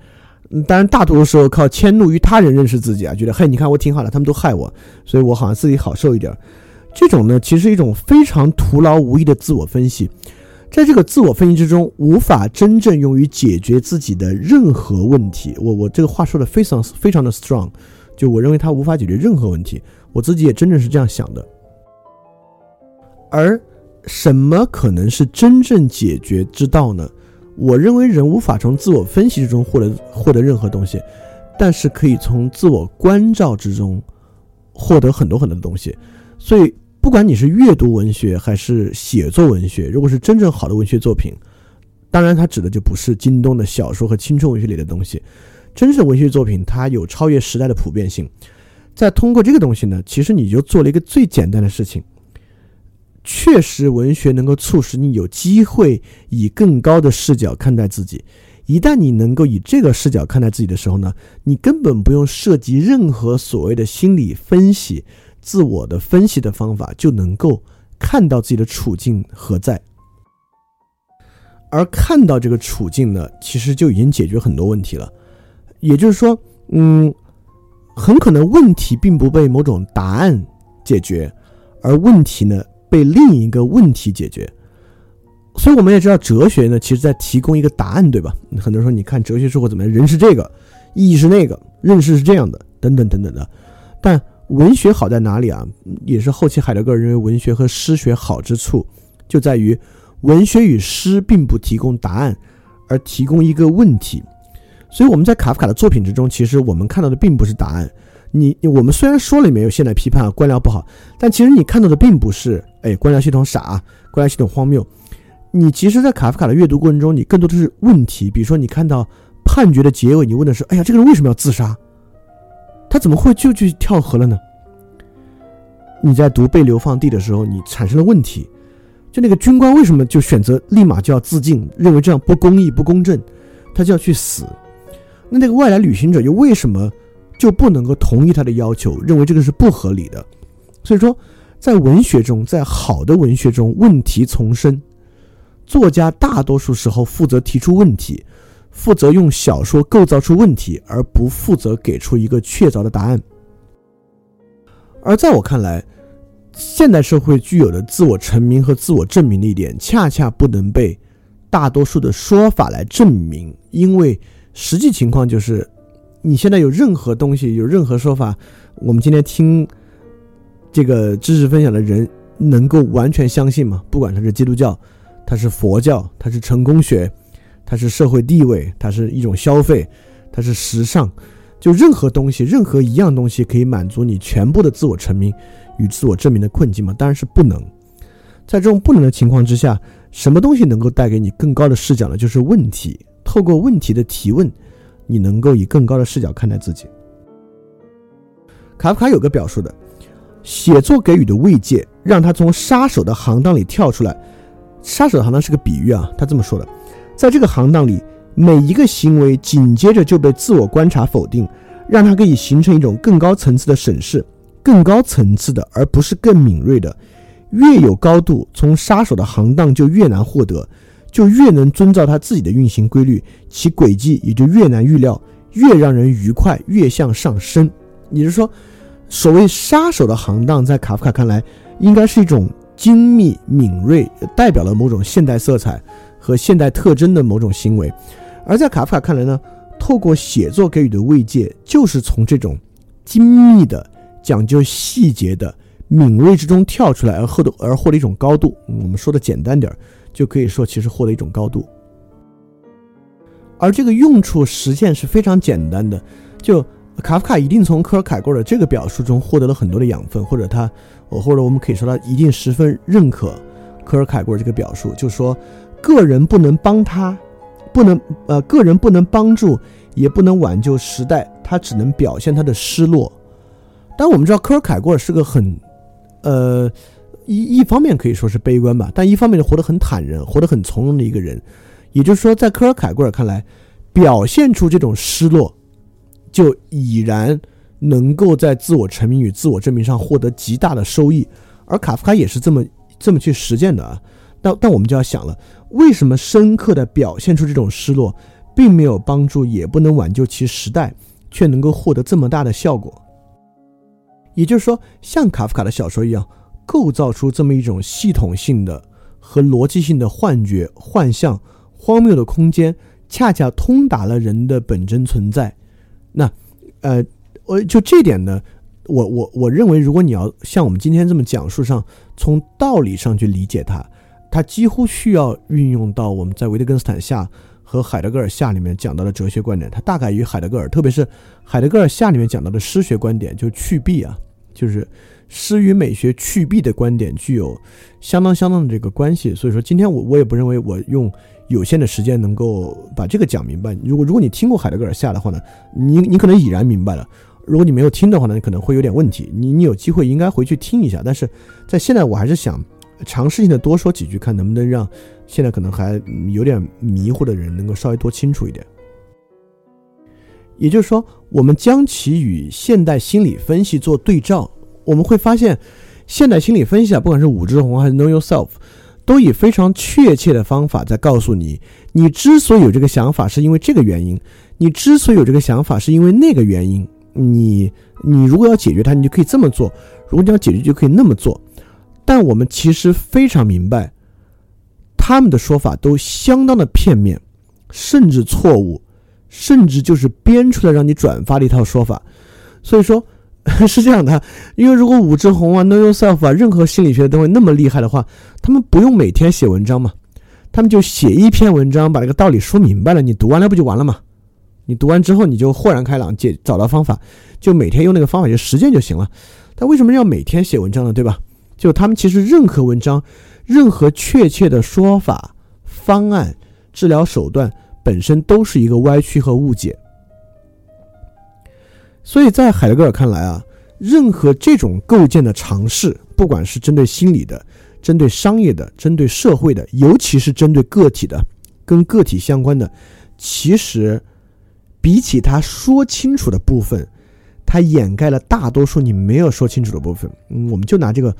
当然，大多数时候靠迁怒于他人认识自己啊，觉得嘿，你看我挺好的，他们都害我，所以我好像自己好受一点。这种呢，其实是一种非常徒劳无益的自我分析，在这个自我分析之中，无法真正用于解决自己的任何问题。我我这个话说的非常非常的 strong，就我认为它无法解决任何问题。我自己也真正是这样想的。而什么可能是真正解决之道呢？我认为人无法从自我分析之中获得获得任何东西，但是可以从自我关照之中获得很多很多的东西。所以。不管你是阅读文学还是写作文学，如果是真正好的文学作品，当然它指的就不是京东的小说和青春文学里的东西。真正文学作品，它有超越时代的普遍性。再通过这个东西呢，其实你就做了一个最简单的事情。确实，文学能够促使你有机会以更高的视角看待自己。一旦你能够以这个视角看待自己的时候呢，你根本不用涉及任何所谓的心理分析。自我的分析的方法就能够看到自己的处境何在，而看到这个处境呢，其实就已经解决很多问题了。也就是说，嗯，很可能问题并不被某种答案解决，而问题呢被另一个问题解决。所以我们也知道，哲学呢，其实在提供一个答案，对吧？很多人说，你看哲学生活怎么样？人是这个，意义是那个，认识是这样的，等等等等的，但。文学好在哪里啊？也是后期海德格尔认为文学和诗学好之处，就在于文学与诗并不提供答案，而提供一个问题。所以我们在卡夫卡的作品之中，其实我们看到的并不是答案。你我们虽然说里面有现代批判啊、官僚不好，但其实你看到的并不是哎官僚系统傻、官僚系统荒谬。你其实，在卡夫卡的阅读过程中，你更多的是问题。比如说，你看到判决的结尾，你问的是：哎呀，这个人为什么要自杀？他怎么会就去跳河了呢？你在读《被流放地》的时候，你产生了问题，就那个军官为什么就选择立马就要自尽，认为这样不公义、不公正，他就要去死？那那个外来旅行者又为什么就不能够同意他的要求，认为这个是不合理的？所以说，在文学中，在好的文学中，问题丛生，作家大多数时候负责提出问题。负责用小说构造出问题，而不负责给出一个确凿的答案。而在我看来，现代社会具有的自我成名和自我证明的一点，恰恰不能被大多数的说法来证明，因为实际情况就是，你现在有任何东西，有任何说法，我们今天听这个知识分享的人能够完全相信吗？不管他是基督教，他是佛教，他是成功学，他是社会地位，他是一种消费，他是时尚，就任何东西，任何一样东西可以满足你全部的自我成名与自我证明的困境吗？当然是不能。在这种不能的情况之下，什么东西能够带给你更高的视角呢？就是问题。透过问题的提问，你能够以更高的视角看待自己。卡夫卡有个表述的，写作给予的慰藉，让他从杀手的行当里跳出来。杀手的行当是个比喻啊，他这么说的，在这个行当里，每一个行为紧接着就被自我观察否定，让他可以形成一种更高层次的审视，更高层次的，而不是更敏锐的。越有高度，从杀手的行当就越难获得，就越能遵照他自己的运行规律，其轨迹也就越难预料，越让人愉快，越向上升。也就是说，所谓杀手的行当，在卡夫卡看来，应该是一种精密敏锐，代表了某种现代色彩和现代特征的某种行为。而在卡夫卡看来呢，透过写作给予的慰藉，就是从这种精密的、讲究细节的。敏锐之中跳出来而获得而获得一种高度，我们说的简单点儿，就可以说其实获得一种高度。而这个用处实现是非常简单的，就卡夫卡一定从科尔凯郭尔这个表述中获得了很多的养分，或者他，或者我们可以说他一定十分认可科尔凯郭尔这个表述，就说个人不能帮他，不能呃个人不能帮助，也不能挽救时代，他只能表现他的失落。但我们知道科尔凯郭尔是个很。呃，一一方面可以说是悲观吧，但一方面就活得很坦然，活得很从容的一个人。也就是说，在科尔凯郭尔看来，表现出这种失落，就已然能够在自我沉迷与自我证明上获得极大的收益。而卡夫卡也是这么这么去实践的啊。但但我们就要想了，为什么深刻的表现出这种失落，并没有帮助，也不能挽救其时代，却能够获得这么大的效果？也就是说，像卡夫卡的小说一样，构造出这么一种系统性的和逻辑性的幻觉、幻象、荒谬的空间，恰恰通达了人的本真存在。那，呃，我就这点呢，我我我认为，如果你要像我们今天这么讲述上，从道理上去理解它，它几乎需要运用到我们在维特根斯坦下和海德格尔下里面讲到的哲学观点。它大概与海德格尔，特别是海德格尔下里面讲到的诗学观点，就去弊啊。就是诗与美学去弊的观点具有相当相当的这个关系，所以说今天我我也不认为我用有限的时间能够把这个讲明白。如果如果你听过海德格尔下的话呢，你你可能已然明白了；如果你没有听的话呢，你可能会有点问题。你你有机会应该回去听一下。但是在现在，我还是想尝试性的多说几句，看能不能让现在可能还有点迷糊的人能够稍微多清楚一点。也就是说，我们将其与现代心理分析做对照，我们会发现，现代心理分析啊，不管是武志红还是 Know Yourself，都以非常确切的方法在告诉你，你之所以有这个想法，是因为这个原因；你之所以有这个想法，是因为那个原因。你你如果要解决它，你就可以这么做；如果你要解决，就可以那么做。但我们其实非常明白，他们的说法都相当的片面，甚至错误。甚至就是编出来让你转发的一套说法，所以说 [laughs] 是这样的。因为如果武志红啊、Know Yourself 啊，任何心理学的东西那么厉害的话，他们不用每天写文章嘛，他们就写一篇文章，把这个道理说明白了，你读完了不就完了吗？你读完之后你就豁然开朗，解找到方法，就每天用那个方法去实践就行了。他为什么要每天写文章呢？对吧？就他们其实任何文章、任何确切的说法、方案、治疗手段。本身都是一个歪曲和误解，所以在海德格尔看来啊，任何这种构建的尝试，不管是针对心理的、针对商业的、针对社会的，尤其是针对个体的、跟个体相关的，其实比起他说清楚的部分，他掩盖了大多数你没有说清楚的部分。嗯，我们就拿这个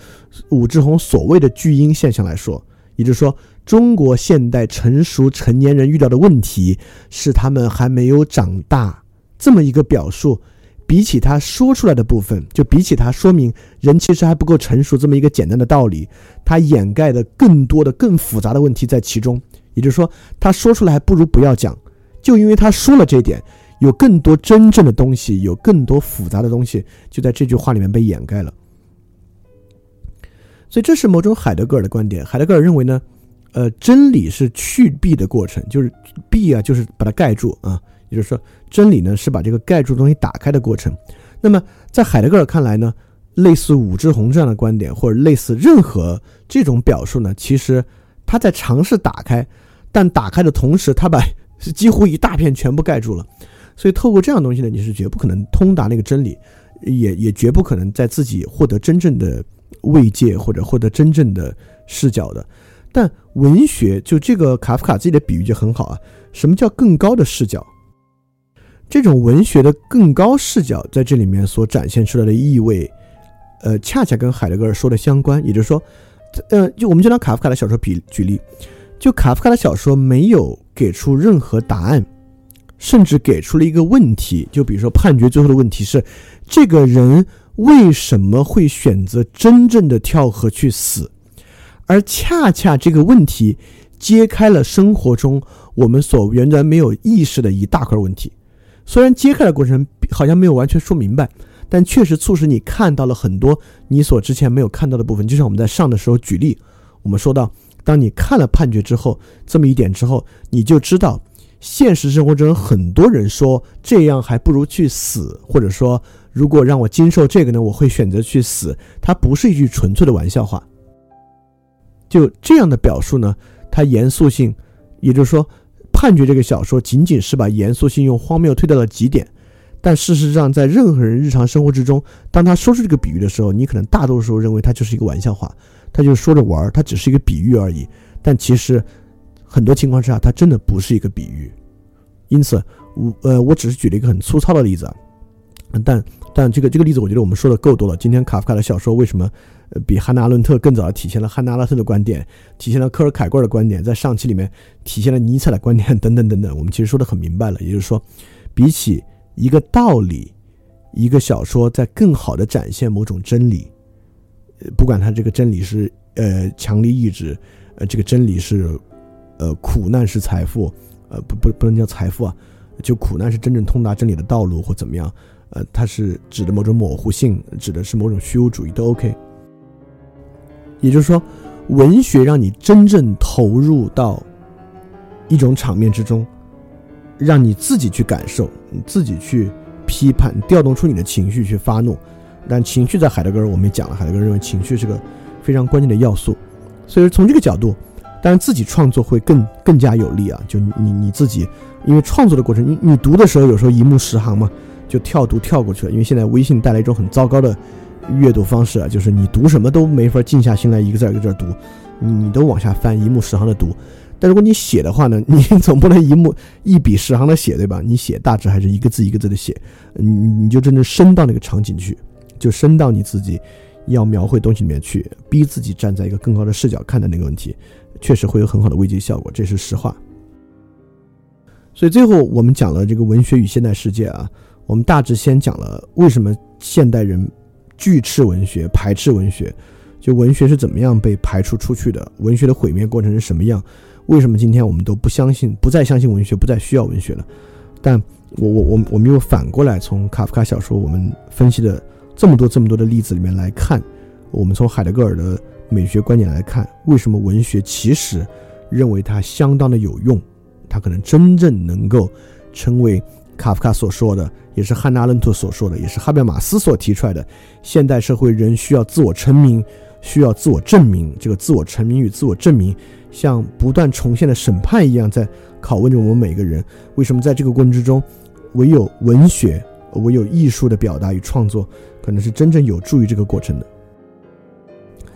武志红所谓的巨婴现象来说，也就是说。中国现代成熟成年人遇到的问题是他们还没有长大，这么一个表述，比起他说出来的部分，就比起他说明人其实还不够成熟这么一个简单的道理，他掩盖的更多的更复杂的问题在其中。也就是说，他说出来还不如不要讲，就因为他说了这点，有更多真正的东西，有更多复杂的东西，就在这句话里面被掩盖了。所以这是某种海德格尔的观点。海德格尔认为呢，呃，真理是去蔽的过程，就是蔽啊，就是把它盖住啊，也就是说，真理呢是把这个盖住的东西打开的过程。那么在海德格尔看来呢，类似武志红这样的观点，或者类似任何这种表述呢，其实他在尝试打开，但打开的同时，他把几乎一大片全部盖住了。所以透过这样东西呢，你是绝不可能通达那个真理，也也绝不可能在自己获得真正的。慰藉或者获得真正的视角的，但文学就这个卡夫卡自己的比喻就很好啊。什么叫更高的视角？这种文学的更高视角在这里面所展现出来的意味，呃，恰恰跟海德格尔说的相关。也就是说，呃，就我们就拿卡夫卡的小说比举例，就卡夫卡的小说没有给出任何答案，甚至给出了一个问题。就比如说判决最后的问题是这个人。为什么会选择真正的跳河去死？而恰恰这个问题揭开了生活中我们所原来没有意识的一大块问题。虽然揭开的过程好像没有完全说明白，但确实促使你看到了很多你所之前没有看到的部分。就像我们在上的时候举例，我们说到，当你看了判决之后，这么一点之后，你就知道现实生活中很多人说这样还不如去死，或者说。如果让我经受这个呢，我会选择去死。它不是一句纯粹的玩笑话。就这样的表述呢，它严肃性，也就是说，判决这个小说仅仅是把严肃性用荒谬推到了极点。但事实上，在任何人日常生活之中，当他说出这个比喻的时候，你可能大多数时候认为它就是一个玩笑话，他就说着玩儿，他只是一个比喻而已。但其实，很多情况之下，它真的不是一个比喻。因此，我呃，我只是举了一个很粗糙的例子啊，但。但这个这个例子，我觉得我们说的够多了。今天卡夫卡的小说为什么呃比汉娜·阿伦特更早的体现了汉娜·阿伦特的观点，体现了科尔凯郭尔的观点，在上期里面体现了尼采的观点 [laughs] 等等等等。我们其实说的很明白了，也就是说，比起一个道理，一个小说在更好的展现某种真理，不管它这个真理是呃强力意志，呃这个真理是呃苦难是财富，呃不不不能叫财富啊，就苦难是真正通达真理的道路或怎么样。呃，它是指的某种模糊性，指的是某种虚无主义都 OK。也就是说，文学让你真正投入到一种场面之中，让你自己去感受，你自己去批判，调动出你的情绪去发怒。但情绪在海德格尔我们也讲了，海德格尔认为情绪是个非常关键的要素。所以从这个角度，当然自己创作会更更加有利啊。就你你自己，因为创作的过程，你你读的时候有时候一目十行嘛。就跳读跳过去了，因为现在微信带来一种很糟糕的阅读方式啊，就是你读什么都没法静下心来一个字一个字读，你都往下翻，一目十行的读。但如果你写的话呢，你总不能一目一笔十行的写，对吧？你写大致还是一个字一个字的写，你你就真正深到那个场景去，就深到你自己要描绘东西里面去，逼自己站在一个更高的视角看待那个问题，确实会有很好的慰藉效果，这是实话。所以最后我们讲了这个文学与现代世界啊。我们大致先讲了为什么现代人拒斥文学、排斥文学，就文学是怎么样被排除出去的，文学的毁灭过程是什么样？为什么今天我们都不相信、不再相信文学、不再需要文学了？但我我我我们又反过来从卡夫卡小说我们分析的这么多这么多的例子里面来看，我们从海德格尔的美学观点来看，为什么文学其实认为它相当的有用，它可能真正能够成为。卡夫卡所说的，也是汉娜·伦特所说的，也是哈贝马斯所提出来的。现代社会人需要自我成名，需要自我证明。这个自我成名与自我证明，像不断重现的审判一样，在拷问着我们每个人。为什么在这个过程之中，唯有文学，唯有艺术的表达与创作，可能是真正有助于这个过程的？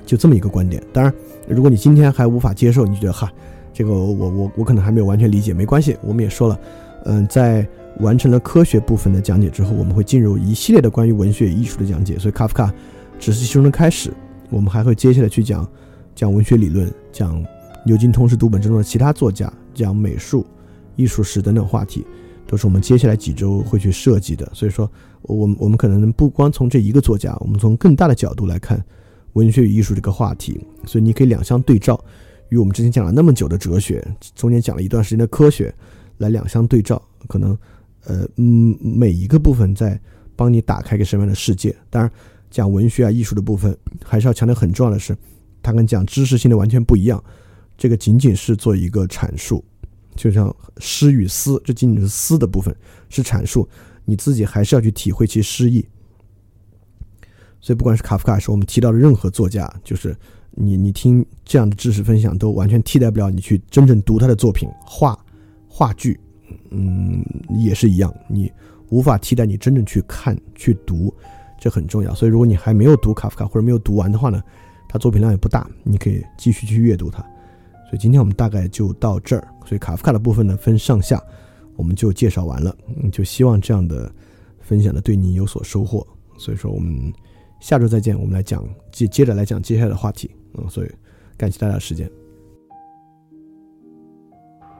就这么一个观点。当然，如果你今天还无法接受，你觉得哈，这个我我我可能还没有完全理解，没关系。我们也说了，嗯，在。完成了科学部分的讲解之后，我们会进入一系列的关于文学与艺术的讲解。所以，卡夫卡只是其中的开始，我们还会接下来去讲讲文学理论，讲牛津通识读本之中的其他作家，讲美术、艺术史等等话题，都是我们接下来几周会去设计的。所以说，我们我们可能不光从这一个作家，我们从更大的角度来看文学与艺术这个话题。所以，你可以两相对照，与我们之前讲了那么久的哲学，中间讲了一段时间的科学，来两相对照，可能。呃，嗯，每一个部分在帮你打开一个什么样的世界。当然，讲文学啊、艺术的部分，还是要强调很重要的是，它跟讲知识性的完全不一样。这个仅仅是做一个阐述，就像诗与思，这仅仅是思的部分，是阐述，你自己还是要去体会其诗意。所以，不管是卡夫卡，还是我们提到的任何作家，就是你你听这样的知识分享，都完全替代不了你去真正读他的作品，画话剧，嗯，也是一样，你无法替代你真正去看去读，这很重要。所以，如果你还没有读卡夫卡或者没有读完的话呢，他作品量也不大，你可以继续去阅读它。所以，今天我们大概就到这儿。所以，卡夫卡的部分呢分上下，我们就介绍完了。嗯，就希望这样的分享呢对你有所收获。所以说，我们。下周再见，我们来讲接接着来讲接下来的话题。嗯，所以感谢大家的时间，